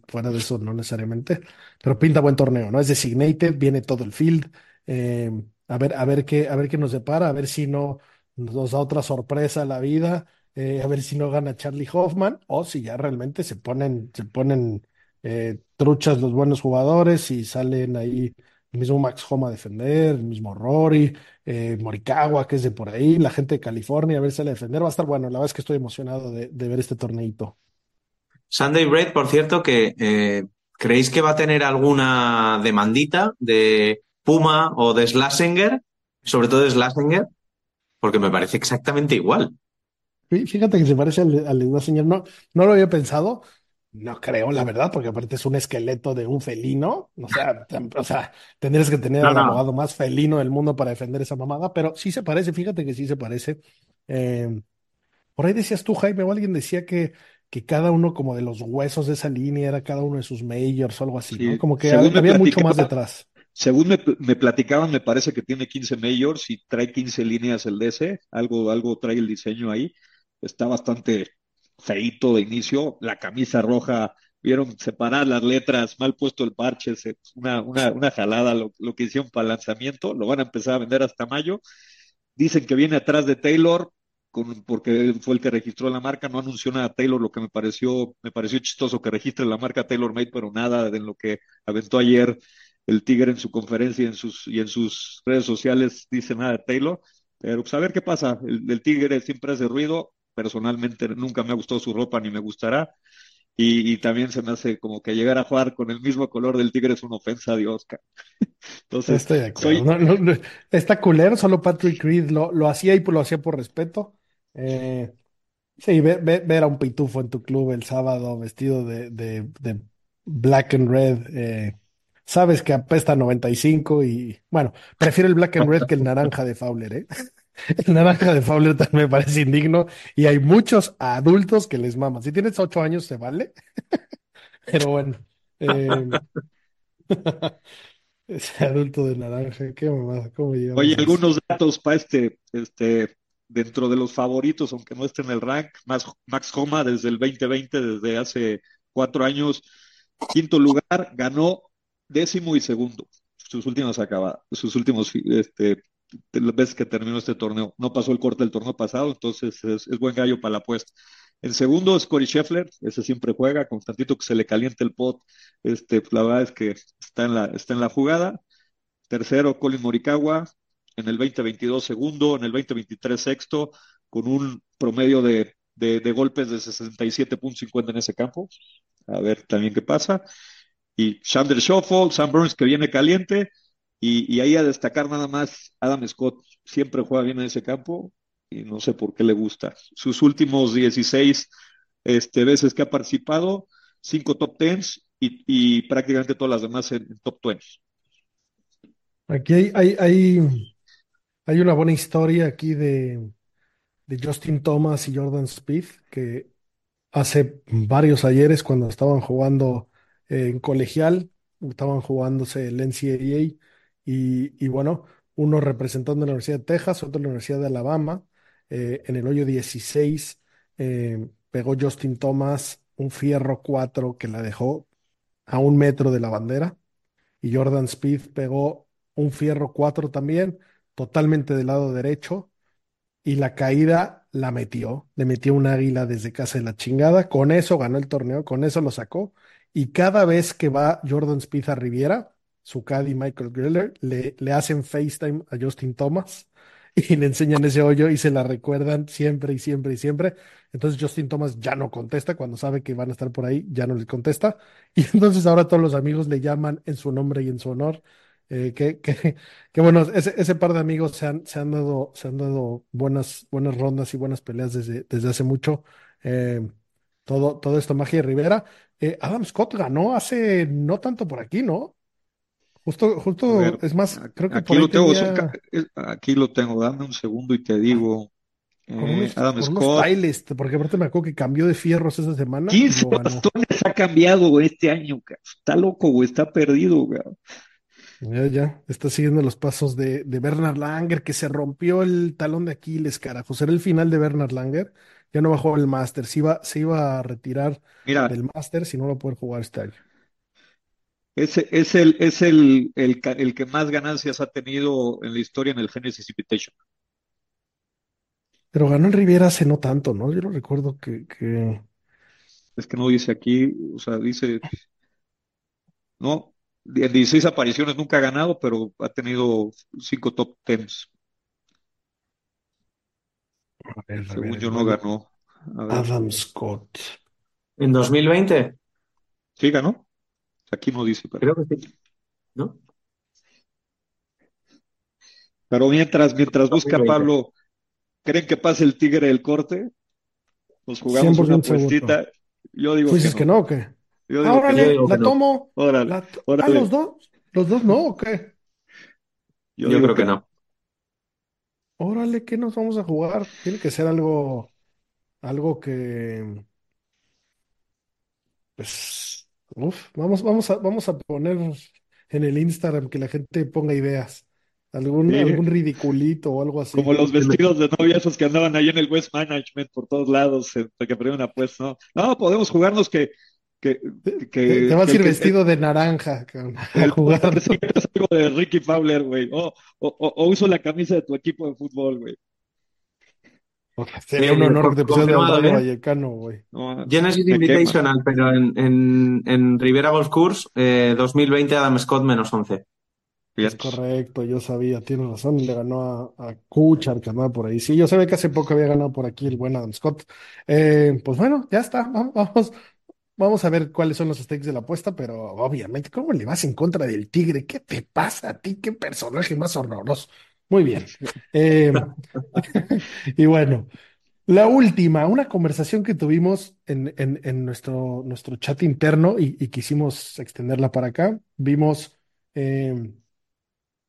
Fuera de eso, no necesariamente. Pero pinta buen torneo, ¿no? Es designated, viene todo el field. Eh, a ver, a ver qué, a ver qué nos depara, a ver si no nos da otra sorpresa la vida, eh, a ver si no gana Charlie Hoffman, o si ya realmente se ponen, se ponen eh, truchas los buenos jugadores y salen ahí el mismo Max Homa a defender, el mismo Rory, eh, Morikawa, que es de por ahí, la gente de California a ver si sale a defender. Va a estar bueno, la verdad es que estoy emocionado de, de ver este torneito. Sunday Bread, por cierto, que eh, ¿creéis que va a tener alguna demandita de Puma o de Slasinger? Sobre todo de Slasinger, porque me parece exactamente igual. Fíjate que se parece al, al Slasinger, no, no lo había pensado. No creo, la verdad, porque aparte es un esqueleto de un felino. O sea, o sea tendrías que tener No, al no. abogado más felino del mundo para defender esa mamada, pero sí se parece, fíjate que sí se parece. Eh, por ahí decías tú, Jaime, o alguien decía que, que cada uno como de los huesos de esa línea era cada uno de sus majors o algo así, ¿no? Como que según me había mucho más detrás. según me, me platicaban, me parece que tiene 15 majors y trae 15 líneas el DC, algo, algo trae el diseño ahí. Está bastante feíto de inicio, la camisa roja, vieron separar las letras, mal puesto el parche, una, una, una jalada lo, lo que hicieron para el lanzamiento, lo van a empezar a vender hasta mayo. Dicen que viene atrás de Taylor, con, porque fue el que registró la marca, no anunció nada Taylor, lo que me pareció, me pareció chistoso que registre la marca Taylor Made, pero nada de lo que aventó ayer el Tigre en su conferencia y en sus, y en sus redes sociales dice nada de Taylor. Pero pues a ver qué pasa. El, el Tigre siempre hace ruido. Personalmente nunca me ha gustado su ropa ni me gustará. Y, y también se me hace como que llegar a jugar con el mismo color del Tigre es una ofensa a Dios. Entonces, Estoy de acuerdo. soy, No, no, no, está culero, solo Patrick Reed lo, lo hacía y lo hacía por respeto. Eh, sí, ve- ve- ver a un pitufo en tu club el sábado vestido de, de, de black and red, eh, sabes que apesta a 95 y bueno, prefiero el black and red que el naranja de Fowler, ¿eh? El naranja de Fowler también me parece indigno y hay muchos adultos que les maman. Si tienes ocho años se vale, pero bueno. eh, ese adulto de naranja, qué mamada, ¿cómo llegamos Oye, algunos datos para este, este, dentro de los favoritos, aunque no esté en el rank, Max, Max Homa desde el 2020, desde hace cuatro años, quinto lugar, ganó décimo y segundo, sus últimas acabadas, sus últimos, este, veces que terminó este torneo. No pasó el corte del torneo pasado, entonces es, buen gallo para la apuesta. En segundo es Corey Scheffler, ese siempre juega, con tantito que se le caliente el pot, este, pues la verdad es que está en la, está en la jugada. Tercero, Colin Morikawa, en el 2022 segundo, en el 2023 sexto, con un promedio de, de, golpes de 67.50 en ese campo. A ver también qué pasa. Y Chandler Shuffle, Sam Burns que viene caliente. Y, ahí a destacar nada más, Adam Scott siempre juega bien en ese campo y no sé por qué le gusta. Sus últimos 16 este, veces que ha participado, cinco top 10 y, prácticamente todas las demás en, top 20. Aquí hay, hay, hay, hay una buena historia aquí de, de Justin Thomas y Jordan Spieth, que hace varios ayeres cuando estaban jugando en colegial, estaban jugándose el NCAA y, y bueno, uno representando a la Universidad de Texas, otro la Universidad de Alabama, eh, en el hoyo 16 eh, pegó Justin Thomas un fierro 4 que la dejó a un metro de la bandera y Jordan Spieth pegó un fierro 4 también, totalmente del lado derecho y la caída la metió, le metió un águila desde casa de la chingada, con eso ganó el torneo, con eso lo sacó, y cada vez que va Jordan Spieth a Riviera, su caddy Michael Griller, le, le hacen FaceTime a Justin Thomas y le enseñan ese hoyo y se la recuerdan siempre y siempre y siempre. Entonces Justin Thomas ya no contesta, cuando sabe que van a estar por ahí, ya no les contesta, y entonces ahora todos los amigos le llaman en su nombre y en su honor. Eh, que, que, bueno, ese, ese par de amigos se han, se han dado, se han dado buenas, buenas rondas y buenas peleas desde, desde hace mucho. Eh, todo, todo esto, Magia Rivera. Eh, Adam Scott ganó hace no tanto por aquí, ¿no? Justo, justo, ver, es más, creo que Aquí por lo tengo, tenía es- aquí lo tengo, dame un segundo y te digo. con Eh, unos, Adam con unos Scott, Titleist, porque aparte me acuerdo que cambió de fierros esa semana y 15 lo ganó. bastones ha cambiado güey, este año, cabrón. Está loco, güey, está perdido, güey. Ya, ya, está siguiendo los pasos de, de Bernard Langer, que se rompió el talón de Aquiles, carajo. Será el final de Bernard Langer. Ya no va a jugar el Masters. Se iba, se iba a retirar Mira, del Masters y no va a poder jugar este año. Ese es el, es el, el, el que más ganancias ha tenido en la historia en el Genesis Invitation. Pero ganó en Riviera hace no tanto, ¿no? Yo no recuerdo que, que... Es que no dice aquí, o sea, dice, no, en 16 apariciones nunca ha ganado, pero ha tenido cinco top tens. A ver, a Según ver, yo no ganó. A ver, Adam Scott. En 2020, ¿sí ganó? Aquí no dice, pero. creo que sí. ¿No? Pero mientras, mientras busca 2020. Pablo, ¿creen que pase el tigre del corte? Nos jugamos una 100% seguro. apuestita. Yo digo ¿Tú dices que que no. no o qué? Yo Ah, digo que órale, yo la que no. tomo. Órale, La to- Ah, los dos. ¿Los dos no o qué? Yo, creo que no. Órale, ¿qué nos vamos a jugar? Tiene que ser algo, algo que, pues, uf, vamos, vamos a, vamos a poner en el Instagram que la gente ponga ideas. Algún, Sí. algún ridiculito o algo así. Como los vestidos de novia esos que andaban ahí en el West Management por todos lados, eh, que perdieron apuestas, ¿no? No, podemos jugarnos que, que, Te, vas a que- ir que- vestido de naranja, cabrón, a el jugar. es algo de Ricky Fowler, güey. O, o, o, o uso la camisa de tu equipo de fútbol, güey. Sería un honor confirmado, Rayo ¿eh? Vallecano, güey. No, Genesis. Invitational, pero en, en, en Rivera Golf Course, eh, 2020 Adam Scott menos 11. Es correcto, yo sabía, tienes razón, le ganó a, a Kuchar, que andaba por ahí. Sí, yo sabía que hace poco había ganado por aquí el buen Adam Scott. Eh, pues bueno, ya está, va- vamos, vamos a ver cuáles son los stakes de la apuesta, pero obviamente, ¿cómo le vas en contra del Tigre? ¿Qué te pasa a ti? ¿Qué personaje más horroroso? Muy bien. Eh, y bueno, la última, una conversación que tuvimos en, en- en nuestro, nuestro chat interno y, y quisimos extenderla para acá. Vimos eh,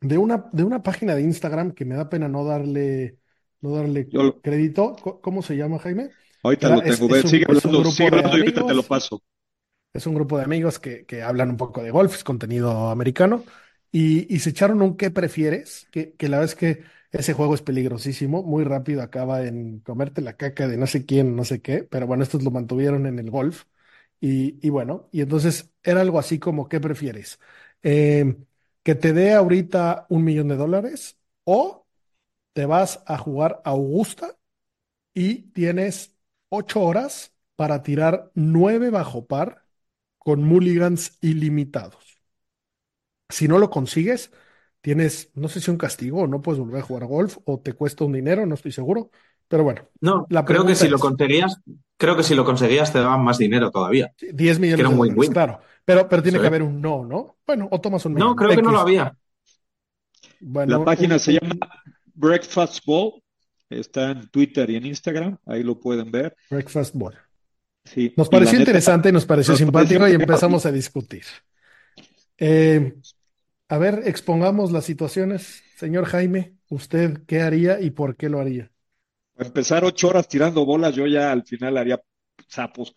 de una, de una página de Instagram que me da pena no darle, no darle Yo- crédito. ¿Cómo se llama, Jaime? Ahorita Era- lo tengo. es Ve, un- sigue es un hablando, sigue de hablando y ahorita te lo paso. Es un grupo de amigos que, que hablan un poco de golf, es contenido americano, y, se echaron un ¿qué prefieres? Que, la verdad es que ese juego es peligrosísimo, muy rápido acaba en comerte la caca de no sé quién, no sé qué, pero bueno, estos lo mantuvieron en el golf, y, bueno, y entonces era algo así como ¿qué prefieres? Eh, que te dé ahorita un millón de dólares o te vas a jugar a Augusta y tienes ocho horas para tirar nueve bajo par con mulligans ilimitados. Si no lo consigues, tienes, no sé si un castigo o no puedes volver a jugar golf o te cuesta un dinero, no estoy seguro. Pero bueno, No, La creo que si lo conseguías, creo que si lo conseguías te daban más dinero todavía. sí, 10 millones era un de dólares, win-win. claro. Pero, pero tiene Sí. que haber un no, ¿no? Bueno, o tomas un No, creo que no lo había. Bueno, La página un- se llama Breakfast Ball. Está en Twitter y en Instagram. Ahí lo pueden ver. Breakfast Ball. Sí. Nos Y pareció neta, interesante, nos pareció nos simpático pareció y empezamos a discutir. Eh, a ver, expongamos las situaciones. Señor Jaime, ¿usted qué haría y por qué lo haría? Empezar ocho horas tirando bolas, yo ya al final haría sapos,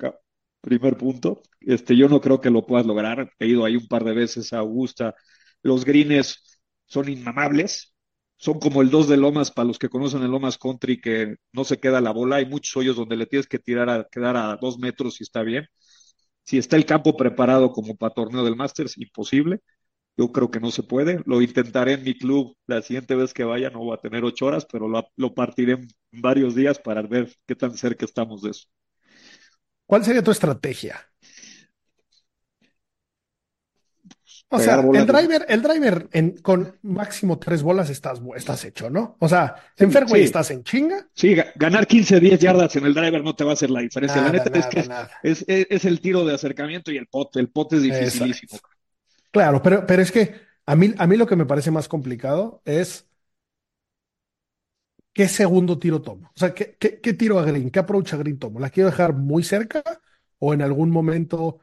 primer punto. Este, yo no creo que lo puedas lograr. He ido ahí un par de veces a Augusta. Los greens son inmamables. Son como el 2 de Lomas para los que conocen el Lomas Country, que no se queda la bola. Hay muchos hoyos donde le tienes que tirar a quedar a dos metros si está bien. Si está el campo preparado como para torneo del Masters, imposible. Yo creo que no se puede. Lo intentaré en mi club la siguiente vez que vaya. No voy a tener ocho horas, pero lo, lo partiré en varios días para ver qué tan cerca estamos de eso. ¿Cuál sería tu estrategia? O sea, el driver, el driver en, con máximo tres bolas estás, estás hecho, ¿no? O sea, en Sí, fairway sí. estás en chinga. Sí, ga- ganar 15, 10 yardas en el driver no te va a hacer la diferencia. Nada, la neta es nada, que es, nada. es, es- es el tiro de acercamiento y el pote. El pote es dificilísimo. Exacto. Claro, pero, pero es que a mí, a mí lo que me parece más complicado es qué segundo tiro tomo. O sea, ¿qué, qué, tiro a green? ¿Qué approach a green tomo? ¿La quiero dejar muy cerca o en algún momento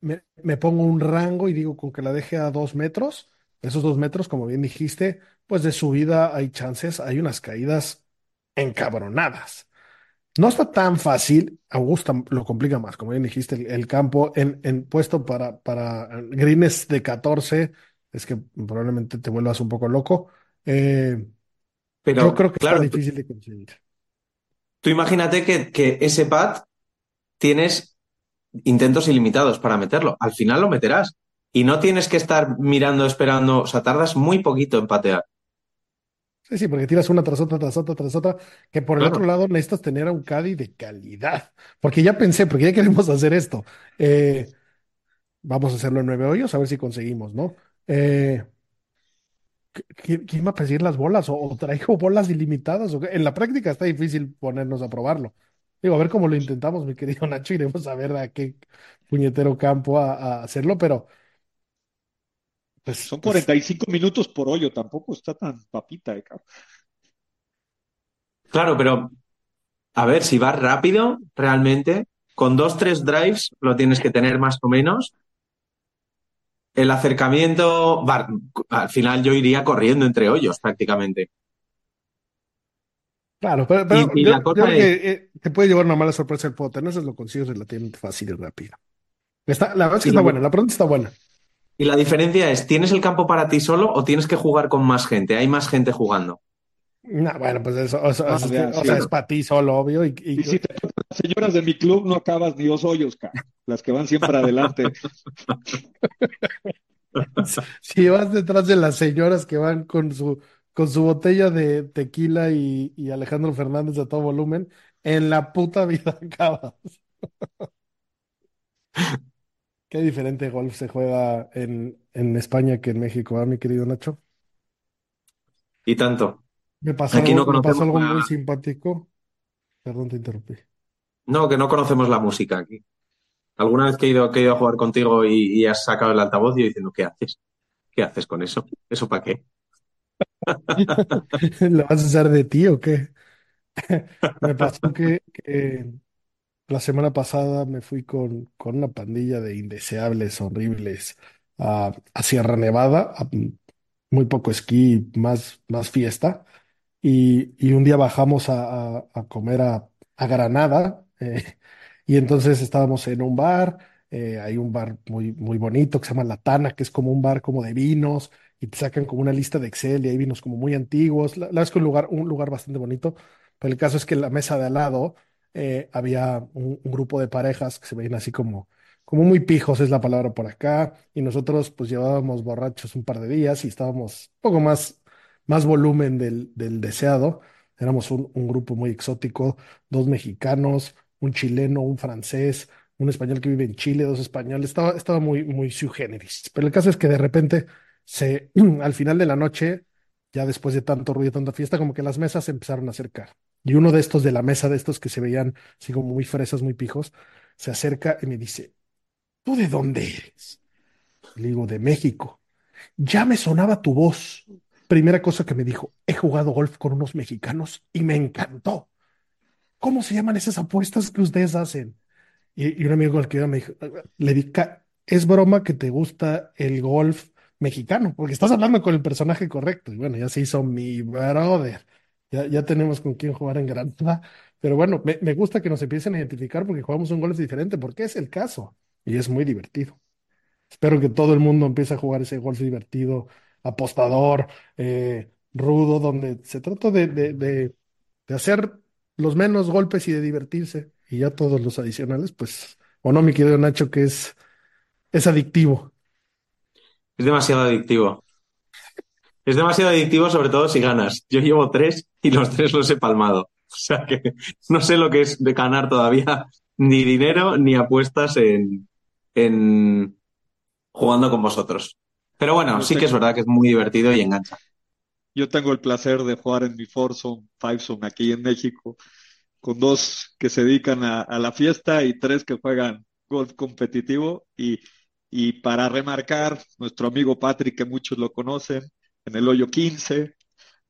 me, me pongo un rango y digo con que la deje a dos metros, esos dos metros, como bien dijiste, pues de subida hay chances, hay unas caídas encabronadas. No está tan fácil, Augusta lo complica más, como bien dijiste, el, el campo en, en puesto para, para greens de 14, es que probablemente te vuelvas un poco loco. Eh, Pero, yo creo que claro, está difícil de conseguir. tú imagínate que, que ese pad tienes intentos ilimitados para meterlo. Al final lo meterás. Y no tienes que estar mirando, esperando. O sea, tardas muy poquito en patear. Sí, sí, porque tiras una tras otra, tras otra, tras otra, que por el otro lado necesitas tener a un caddy de calidad. Porque ya pensé, porque ya queremos hacer esto. Eh, vamos a hacerlo en nueve hoyos, a ver si conseguimos, ¿no? Eh, ¿qui- ¿quién va a pedir las bolas? ¿O, o traigo bolas ilimitadas? En la práctica está difícil ponernos a probarlo. Digo, a ver cómo lo intentamos, mi querido Nacho, iremos a ver a qué puñetero campo a, a hacerlo, pero pues, Son pues 45 minutos por hoyo, tampoco está tan papita, eh, cabrón. Claro, pero a ver, si vas rápido, realmente, con dos, tres drives lo tienes que tener más o menos. El acercamiento, va, al final yo iría corriendo entre hoyos prácticamente. Claro, pero, pero Y, y yo, la yo cosa creo es, que eh, te puede llevar una mala sorpresa el poder eso lo consigues relativamente fácil y rápido. Está, la verdad es que está buena, la pregunta está buena. Y la diferencia es, ¿tienes el campo para ti solo o tienes que jugar con más gente? Hay más gente jugando. No, bueno, pues eso, o sea, Ah, es, que- ya, o sea, sí. es Claro. para ti solo, obvio. Y, y- Y si te las señoras de mi club, no acabas ni dos hoyos, cabrón. Las que van siempre adelante. si vas detrás de las señoras que van con su, con su botella de tequila y, y Alejandro Fernández a todo volumen, en la puta vida acabas. Qué diferente golf se juega en, en España que en México, ¿ah, mi querido Nacho? Y tanto. Me pasó Aquí no me pasó algo la... muy simpático. Perdón, te interrumpí. No, que no conocemos la música aquí. Alguna vez que he ido, que he ido a jugar contigo y, y has sacado el altavoz, yo diciendo, ¿qué haces? ¿Qué haces con eso? ¿Eso para qué? ¿Lo vas a hacer de ti o qué? Me pasó que, que la semana pasada me fui con, con una pandilla de indeseables, horribles, a, Sierra Nevada, muy poco esquí, más, más fiesta. Y, y un día bajamos a, a- comer a, a Granada eh, y entonces estábamos en un bar, eh, hay un bar muy, muy bonito que se llama La Tana, que es como un bar como de vinos y te sacan como una lista de Excel y hay vinos como muy antiguos. La, la verdad es que un lugar, un lugar bastante bonito, pero el caso es que la mesa de al lado eh, había un, grupo de parejas que se veían así como, como muy pijos, es la palabra por acá, y nosotros pues llevábamos borrachos un par de días y estábamos un poco más más volumen del, del deseado. Éramos un, un grupo muy exótico, dos mexicanos, un chileno, un francés, un español que vive en Chile, dos españoles. Estaba, estaba muy, muy sui generis. Pero el caso es que de repente, se, al final de la noche, ya después de tanto ruido, tanta fiesta, como que las mesas se empezaron a acercar. Y uno de estos de la mesa, de estos que se veían así como muy fresas, muy pijos, se acerca y me dice, ¿tú de dónde eres? Le digo, de México. Ya me sonaba tu voz. Primera cosa que me dijo, he jugado golf con unos mexicanos y me encantó. ¿Cómo se llaman esas apuestas que ustedes hacen? Y, un amigo el que iba me dijo, le "Ca- es broma que te gusta el golf mexicano, porque estás hablando con el personaje correcto. Y bueno, ya se hizo mi brother. Ya, ya tenemos con quién jugar en Granada. Pero bueno, me, me gusta que nos empiecen a identificar porque jugamos un golf diferente, porque es el caso. Y es muy divertido. Espero que todo el mundo empiece a jugar ese golf divertido, apostador, eh, rudo, donde se trata de, de- de- de hacer los menos golpes y de divertirse. Y ya todos los adicionales, pues, o no, mi querido Nacho, que es, es adictivo. Es demasiado adictivo. Es demasiado adictivo, sobre todo si ganas. Yo llevo tres y los tres los he palmado. O sea que no sé lo que es de ganar todavía ni dinero ni apuestas en, en jugando con vosotros. Pero bueno, Yo sí que es verdad que es muy divertido y engancha. yo tengo el placer de jugar en mi foursome, fivesome aquí en México, con dos que se dedican a, a la fiesta y tres que juegan golf competitivo. Y, y para remarcar, nuestro amigo Patrick, que muchos lo conocen, en el hoyo 15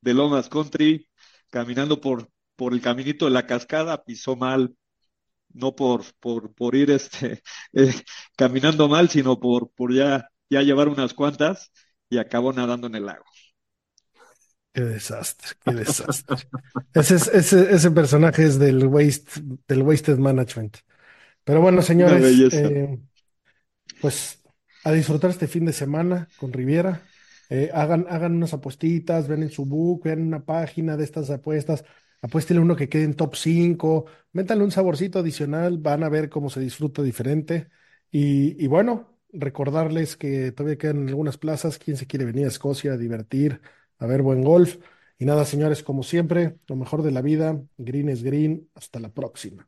de Lomas Country, caminando por, por el caminito de la cascada, pisó mal no por, por, por ir este, eh, caminando mal, sino por, por ya, ya llevar unas cuantas y acabó nadando en el lago. Qué desastre, qué desastre. ese, es- ese, ese personaje es del waste, del Wasted Management. Pero bueno, señores, eh, pues a disfrutar este fin de semana con Riviera. Eh, hagan, hagan unas apuestitas, vean en su book, vean una página de estas apuestas, apuéstele uno que quede en top 5, métanle un saborcito adicional, van a ver cómo se disfruta diferente. Y, y bueno, recordarles que todavía quedan algunas plazas, quien se quiere venir a Escocia a divertir, a ver buen golf. Y nada, señores, como siempre, lo mejor de la vida, green es green, hasta la próxima.